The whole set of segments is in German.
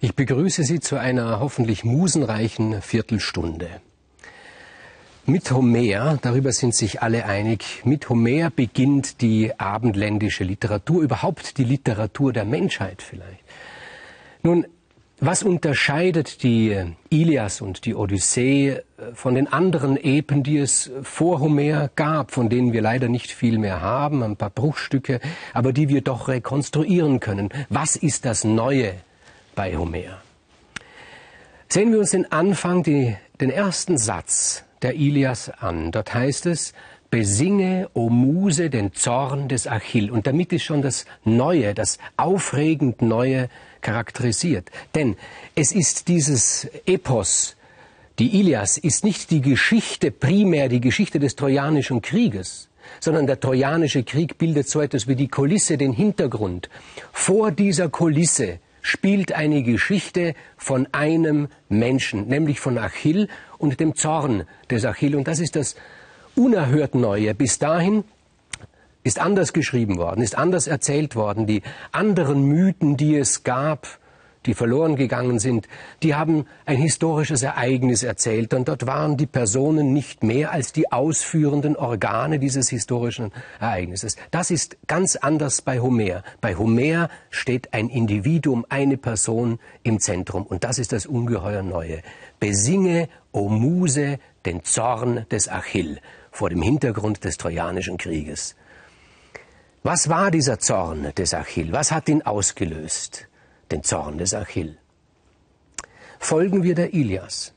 Ich begrüße Sie zu einer hoffentlich musenreichen Viertelstunde. Mit Homer, darüber sind sich alle einig, mit Homer beginnt die abendländische Literatur, überhaupt die Literatur der Menschheit vielleicht. Nun, was unterscheidet die Ilias und die Odyssee äh, von den anderen Epen, die es vor Homer gab, von denen wir leider nicht viel mehr haben, ein paar Bruchstücke, aber die wir doch rekonstruieren können? Was ist das Neue bei Homer? Sehen wir uns den Anfang, die, den ersten Satz der Ilias an. Dort heißt es, Besinge, o Muse, den Zorn des Achill. Und damit ist schon das Neue, das aufregend Neue charakterisiert. Denn es ist dieses Epos, die Ilias, ist nicht die Geschichte, primär die Geschichte des Trojanischen Krieges, sondern der Trojanische Krieg bildet so etwas wie die Kulisse, den Hintergrund. Vor dieser Kulisse spielt eine Geschichte von einem Menschen, nämlich von Achill und dem Zorn des Achill. Und das ist das unerhört Neue. Bis dahin ist anders geschrieben worden, ist anders erzählt worden. Die anderen Mythen, die es gab, die verloren gegangen sind, die haben ein historisches Ereignis erzählt und dort waren die Personen nicht mehr als die ausführenden Organe dieses historischen Ereignisses. Das ist ganz anders bei Homer. Bei Homer steht ein Individuum, eine Person im Zentrum und das ist das ungeheuer Neue. Besinge, o Muse, den Zorn des Achill vor dem Hintergrund des Trojanischen Krieges. Was war dieser Zorn des Achill? Was hat ihn ausgelöst? Den Zorn des Achill. Folgen wir der Ilias.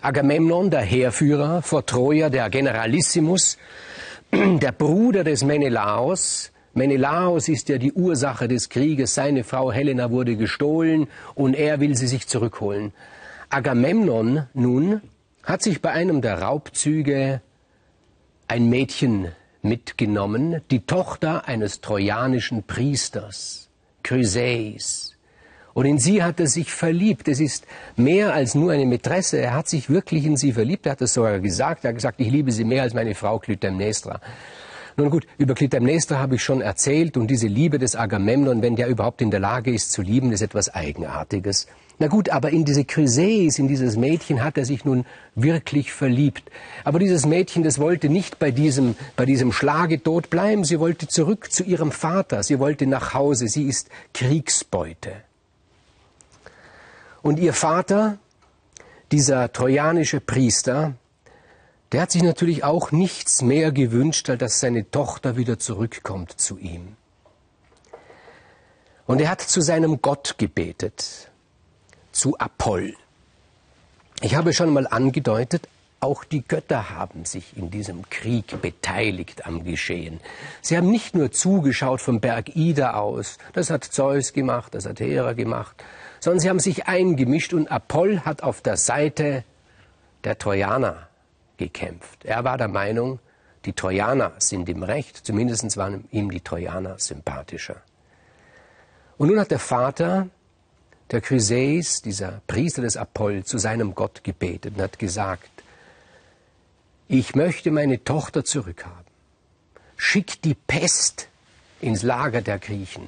Agamemnon, der Heerführer vor Troja, der Generalissimus, der Bruder des Menelaos. Menelaos ist ja die Ursache des Krieges. Seine Frau Helena wurde gestohlen und er will sie sich zurückholen. Agamemnon nun hat sich bei einem der Raubzüge ein Mädchen mitgenommen, die Tochter eines trojanischen Priesters, Chryseis. Und in sie hat er sich verliebt. Es ist mehr als nur eine Mätresse. Er hat sich wirklich in sie verliebt. Er hat es sogar gesagt. Er hat gesagt, ich liebe sie mehr als meine Frau Clytemnestra. Nun gut, über Clytemnestra habe ich schon erzählt und diese Liebe des Agamemnon, wenn der überhaupt in der Lage ist zu lieben, ist etwas Eigenartiges. Na gut, aber in diese Chryseis, in dieses Mädchen hat er sich nun wirklich verliebt. Aber dieses Mädchen, das wollte nicht bei diesem, bei diesem Schlagetod bleiben. Sie wollte zurück zu ihrem Vater. Sie wollte nach Hause. Sie ist Kriegsbeute. Und ihr Vater, dieser trojanische Priester, der hat sich natürlich auch nichts mehr gewünscht, als dass seine Tochter wieder zurückkommt zu ihm. Und er hat zu seinem Gott gebetet zu Apoll. Ich habe schon mal angedeutet, auch die Götter haben sich in diesem Krieg beteiligt am Geschehen. Sie haben nicht nur zugeschaut vom Berg Ida aus, das hat Zeus gemacht, das hat Hera gemacht, sondern sie haben sich eingemischt und Apoll hat auf der Seite der Trojaner gekämpft. Er war der Meinung, die Trojaner sind im Recht, zumindest waren ihm die Trojaner sympathischer. Und nun hat der Vater der Chryseis, dieser Priester des Apoll, zu seinem Gott gebetet und hat gesagt, ich möchte meine Tochter zurückhaben. Schick die Pest ins Lager der Griechen.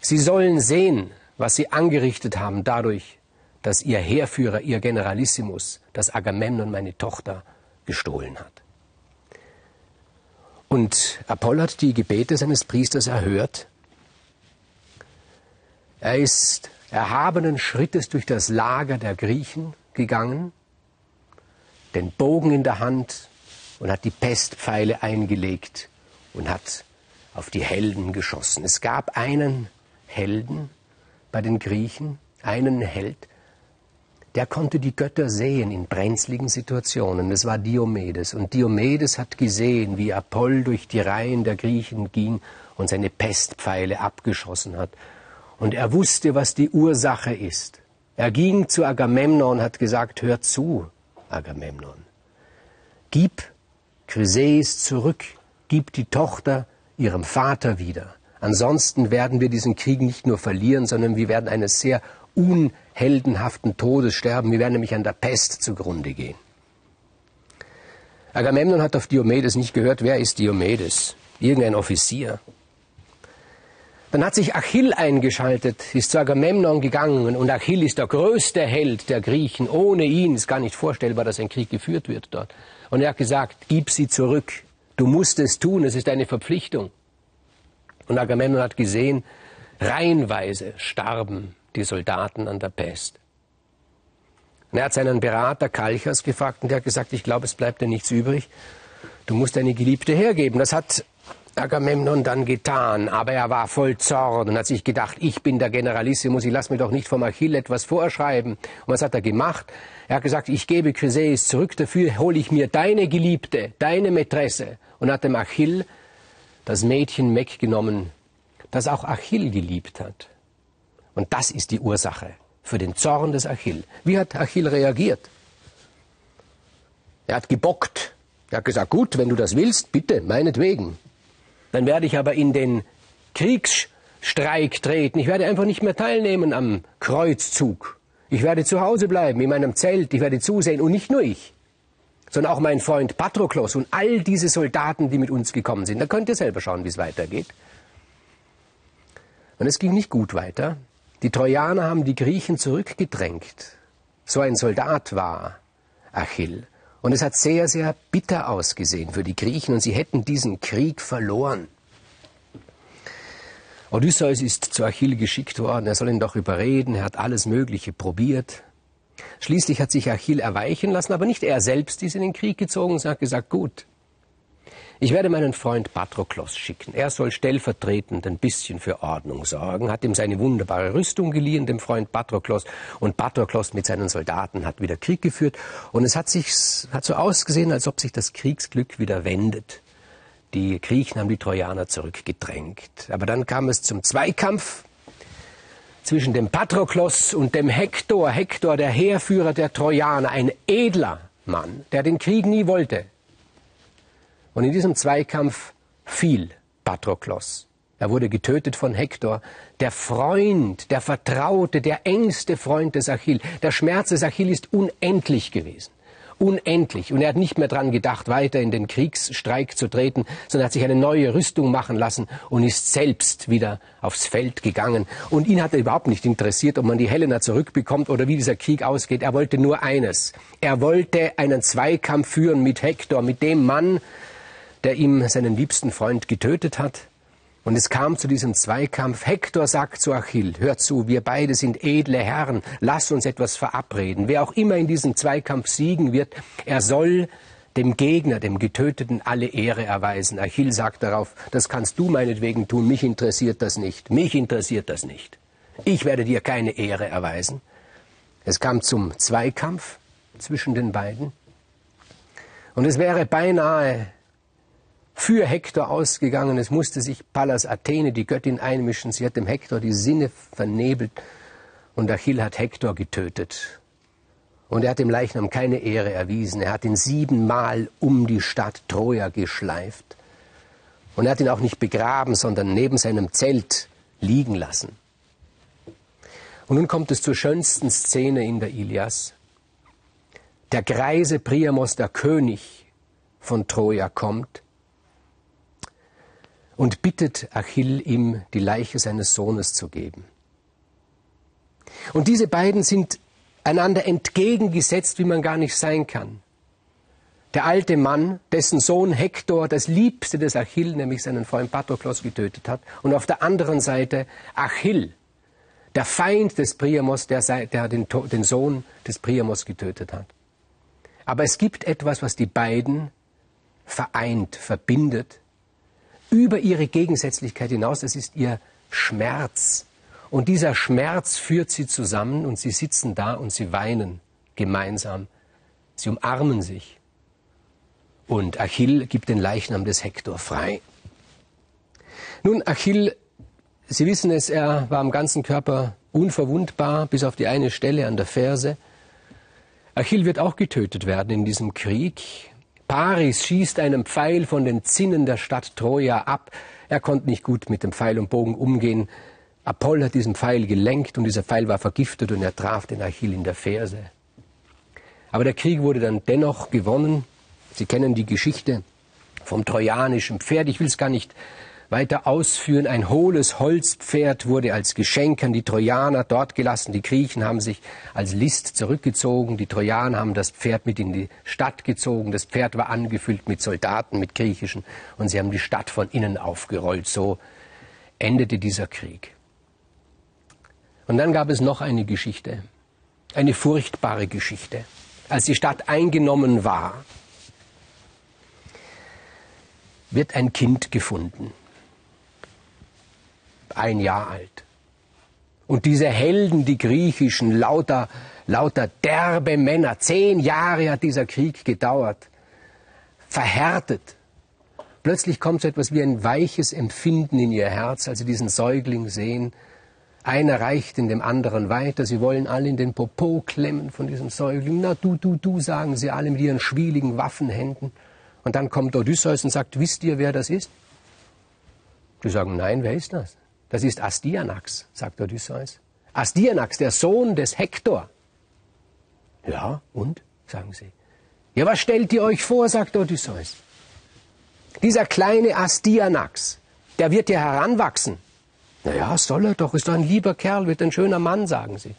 Sie sollen sehen, was sie angerichtet haben dadurch, dass ihr Heerführer, ihr Generalissimus, das Agamemnon meine Tochter gestohlen hat. Und Apoll hat die Gebete seines Priesters erhört er ist erhabenen Schrittes durch das Lager der Griechen gegangen, den Bogen in der Hand und hat die Pestpfeile eingelegt und hat auf die Helden geschossen. Es gab einen Helden bei den Griechen, einen Held, der konnte die Götter sehen in brenzligen Situationen. Das war Diomedes. Und Diomedes hat gesehen, wie Apoll durch die Reihen der Griechen ging und seine Pestpfeile abgeschossen hat und er wusste, was die Ursache ist. Er ging zu Agamemnon und hat gesagt, hör zu, Agamemnon. Gib Chryseis zurück, gib die Tochter ihrem Vater wieder. Ansonsten werden wir diesen Krieg nicht nur verlieren, sondern wir werden eines sehr unheldenhaften Todes sterben. Wir werden nämlich an der Pest zugrunde gehen. Agamemnon hat auf Diomedes nicht gehört. Wer ist Diomedes? Irgendein Offizier. Dann hat sich Achill eingeschaltet, ist zu Agamemnon gegangen und Achill ist der größte Held der Griechen. Ohne ihn ist gar nicht vorstellbar, dass ein Krieg geführt wird dort. Und er hat gesagt, gib sie zurück. Du musst es tun, es ist eine Verpflichtung. Und Agamemnon hat gesehen, reihenweise starben die Soldaten an der Pest. Und er hat seinen Berater Kalchas gefragt und der hat gesagt, ich glaube, es bleibt dir nichts übrig. Du musst deine Geliebte hergeben. Das hat Agamemnon dann getan, aber er war voll Zorn und hat sich gedacht, ich bin der Generalissimus, ich lass mir doch nicht vom Achill etwas vorschreiben. Und was hat er gemacht? Er hat gesagt, ich gebe Chryseis zurück, dafür hole ich mir deine Geliebte, deine Mätresse und hat dem Achill das Mädchen weggenommen, das auch Achill geliebt hat. Und das ist die Ursache für den Zorn des Achill. Wie hat Achill reagiert? Er hat gebockt. Er hat gesagt, gut, wenn du das willst, bitte, meinetwegen. Dann werde ich aber in den Kriegsstreik treten. Ich werde einfach nicht mehr teilnehmen am Kreuzzug. Ich werde zu Hause bleiben, in meinem Zelt. Ich werde zusehen. Und nicht nur ich, sondern auch mein Freund Patroklos und all diese Soldaten, die mit uns gekommen sind. Da könnt ihr selber schauen, wie es weitergeht. Und es ging nicht gut weiter. Die Trojaner haben die Griechen zurückgedrängt. So ein Soldat war Achill. Und es hat sehr, sehr bitter ausgesehen für die Griechen und sie hätten diesen Krieg verloren. Odysseus ist zu Achill geschickt worden, er soll ihn doch überreden, er hat alles Mögliche probiert. Schließlich hat sich Achill erweichen lassen, aber nicht er selbst ist in den Krieg gezogen, sondern hat gesagt, gut, ich werde meinen Freund Patroklos schicken. Er soll stellvertretend ein bisschen für Ordnung sorgen, hat ihm seine wunderbare Rüstung geliehen, dem Freund Patroklos. Und Patroklos mit seinen Soldaten hat wieder Krieg geführt. Und es hat sich, hat so ausgesehen, als ob sich das Kriegsglück wieder wendet. Die Griechen haben die Trojaner zurückgedrängt. Aber dann kam es zum Zweikampf zwischen dem Patroklos und dem Hektor. Hektor, der Heerführer der Trojaner, ein edler Mann, der den Krieg nie wollte, und in diesem Zweikampf fiel Patroklos. Er wurde getötet von Hektor, der Freund, der Vertraute, der engste Freund des Achill. Der Schmerz des Achill ist unendlich gewesen. Unendlich. Und er hat nicht mehr dran gedacht, weiter in den Kriegsstreik zu treten, sondern hat sich eine neue Rüstung machen lassen und ist selbst wieder aufs Feld gegangen. Und ihn hat er überhaupt nicht interessiert, ob man die Helena zurückbekommt oder wie dieser Krieg ausgeht. Er wollte nur eines. Er wollte einen Zweikampf führen mit Hektor, mit dem Mann, der ihm seinen liebsten Freund getötet hat. Und es kam zu diesem Zweikampf. Hektor sagt zu Achill, hör zu, wir beide sind edle Herren, lass uns etwas verabreden. Wer auch immer in diesem Zweikampf siegen wird, er soll dem Gegner, dem Getöteten, alle Ehre erweisen. Achill sagt darauf, das kannst du meinetwegen tun, mich interessiert das nicht, mich interessiert das nicht. Ich werde dir keine Ehre erweisen. Es kam zum Zweikampf zwischen den beiden. Und es wäre beinahe für Hektor ausgegangen. Es musste sich Pallas Athene, die Göttin, einmischen. Sie hat dem Hektor die Sinne vernebelt und Achill hat Hektor getötet. Und er hat dem Leichnam keine Ehre erwiesen. Er hat ihn siebenmal um die Stadt Troja geschleift. Und er hat ihn auch nicht begraben, sondern neben seinem Zelt liegen lassen. Und nun kommt es zur schönsten Szene in der Ilias. Der greise Priamos, der König von Troja, kommt und bittet Achill, ihm die Leiche seines Sohnes zu geben. Und diese beiden sind einander entgegengesetzt, wie man gar nicht sein kann. Der alte Mann, dessen Sohn Hektor das Liebste des Achill, nämlich seinen Freund Patroklos, getötet hat, und auf der anderen Seite Achill, der Feind des Priamos, der, der den, den Sohn des Priamos getötet hat. Aber es gibt etwas, was die beiden vereint, verbindet, über ihre Gegensätzlichkeit hinaus. Das ist ihr Schmerz. Und dieser Schmerz führt sie zusammen und sie sitzen da und sie weinen gemeinsam. Sie umarmen sich. Und Achill gibt den Leichnam des Hektor frei. Nun, Achill, Sie wissen es, er war am ganzen Körper unverwundbar, bis auf die eine Stelle an der Ferse. Achill wird auch getötet werden in diesem Krieg. Paris schießt einen Pfeil von den Zinnen der Stadt Troja ab. Er konnte nicht gut mit dem Pfeil und Bogen umgehen. Apoll hat diesen Pfeil gelenkt und dieser Pfeil war vergiftet und er traf den Achill in der Ferse. Aber der Krieg wurde dann dennoch gewonnen. Sie kennen die Geschichte vom trojanischen Pferd. Ich will es gar nicht weiter ausführen. Ein hohles Holzpferd wurde als Geschenk an die Trojaner dort gelassen. Die Griechen haben sich als List zurückgezogen. Die Trojaner haben das Pferd mit in die Stadt gezogen. Das Pferd war angefüllt mit Soldaten, mit griechischen. Und sie haben die Stadt von innen aufgerollt. So endete dieser Krieg. Und dann gab es noch eine Geschichte. Eine furchtbare Geschichte. Als die Stadt eingenommen war, wird ein Kind gefunden ein Jahr alt. Und diese Helden, die griechischen, lauter, lauter derbe Männer, zehn Jahre hat dieser Krieg gedauert, verhärtet. Plötzlich kommt so etwas wie ein weiches Empfinden in ihr Herz, als sie diesen Säugling sehen. Einer reicht in dem anderen weiter, sie wollen alle in den Popo klemmen von diesem Säugling. Na du, du, du, sagen sie alle mit ihren schwieligen Waffenhänden. Und dann kommt Odysseus und sagt, wisst ihr, wer das ist? Die sagen, nein, wer ist das? Das ist Astyanax, sagt Odysseus. Astyanax, der Sohn des Hektor. Ja, und? sagen sie. Ja, was stellt ihr euch vor, sagt Odysseus. Dieser kleine Astyanax, der wird ja heranwachsen. Naja, soll er doch, ist doch ein lieber Kerl, wird ein schöner Mann, sagen sie.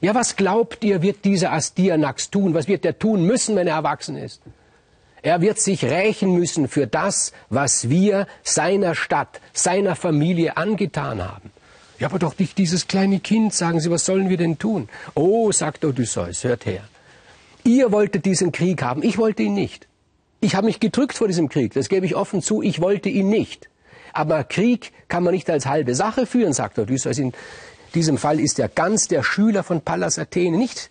Ja, was glaubt ihr, wird dieser Astyanax tun? Was wird er tun müssen, wenn er erwachsen ist? Er wird sich rächen müssen für das, was wir seiner Stadt, seiner Familie angetan haben. Ja, aber doch nicht dieses kleine Kind, sagen Sie, was sollen wir denn tun? Oh, sagt Odysseus, hört her. Ihr wolltet diesen Krieg haben, ich wollte ihn nicht. Ich habe mich gedrückt vor diesem Krieg, das gebe ich offen zu, ich wollte ihn nicht. Aber Krieg kann man nicht als halbe Sache führen, sagt Odysseus. In diesem Fall ist er ganz der Schüler von Pallas Athene, nicht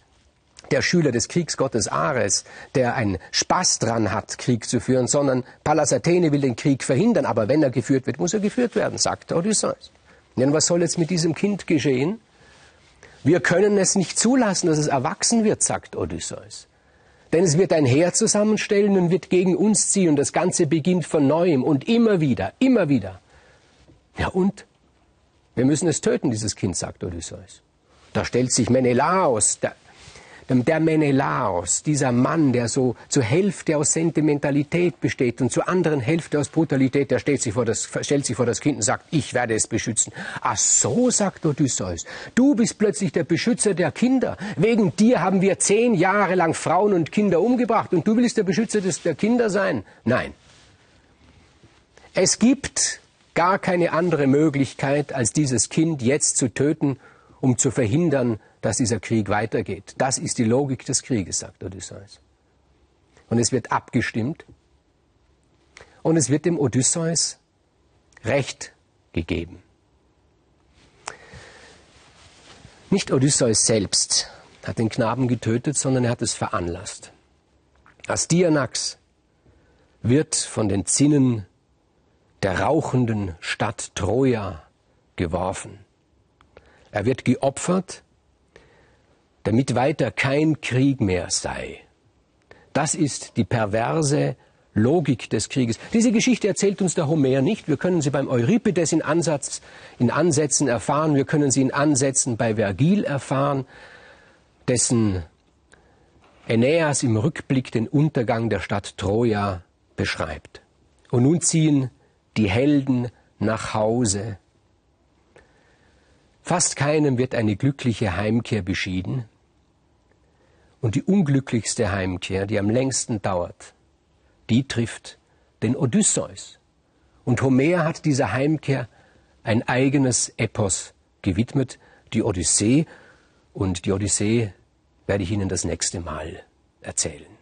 der Schüler des Kriegsgottes Ares, der einen Spaß dran hat, Krieg zu führen, sondern Pallas Athene will den Krieg verhindern, aber wenn er geführt wird, muss er geführt werden, sagt Odysseus. Denn was soll jetzt mit diesem Kind geschehen? Wir können es nicht zulassen, dass es erwachsen wird, sagt Odysseus. Denn es wird ein Heer zusammenstellen und wird gegen uns ziehen und das Ganze beginnt von neuem und immer wieder, immer wieder. Ja und? Wir müssen es töten, dieses Kind, sagt Odysseus. Da stellt sich Menelaos, der der Menelaos, dieser Mann, der so zur Hälfte aus Sentimentalität besteht und zur anderen Hälfte aus Brutalität, der stellt sich vor das, stellt sich vor das Kind und sagt, ich werde es beschützen. Ach so, sagt Odysseus, du bist plötzlich der Beschützer der Kinder. Wegen dir haben wir zehn Jahre lang Frauen und Kinder umgebracht und du willst der Beschützer des, der Kinder sein? Nein. Es gibt gar keine andere Möglichkeit, als dieses Kind jetzt zu töten, um zu verhindern, dass dieser Krieg weitergeht. Das ist die Logik des Krieges, sagt Odysseus. Und es wird abgestimmt und es wird dem Odysseus Recht gegeben. Nicht Odysseus selbst hat den Knaben getötet, sondern er hat es veranlasst. Astyanax wird von den Zinnen der rauchenden Stadt Troja geworfen. Er wird geopfert damit weiter kein Krieg mehr sei. Das ist die perverse Logik des Krieges. Diese Geschichte erzählt uns der Homer nicht. Wir können sie beim Euripides in, Ansatz, in Ansätzen erfahren. Wir können sie in Ansätzen bei Vergil erfahren, dessen Aeneas im Rückblick den Untergang der Stadt Troja beschreibt. Und nun ziehen die Helden nach Hause. Fast keinem wird eine glückliche Heimkehr beschieden. Und die unglücklichste Heimkehr, die am längsten dauert, die trifft den Odysseus. Und Homer hat dieser Heimkehr ein eigenes Epos gewidmet, die Odyssee. Und die Odyssee werde ich Ihnen das nächste Mal erzählen.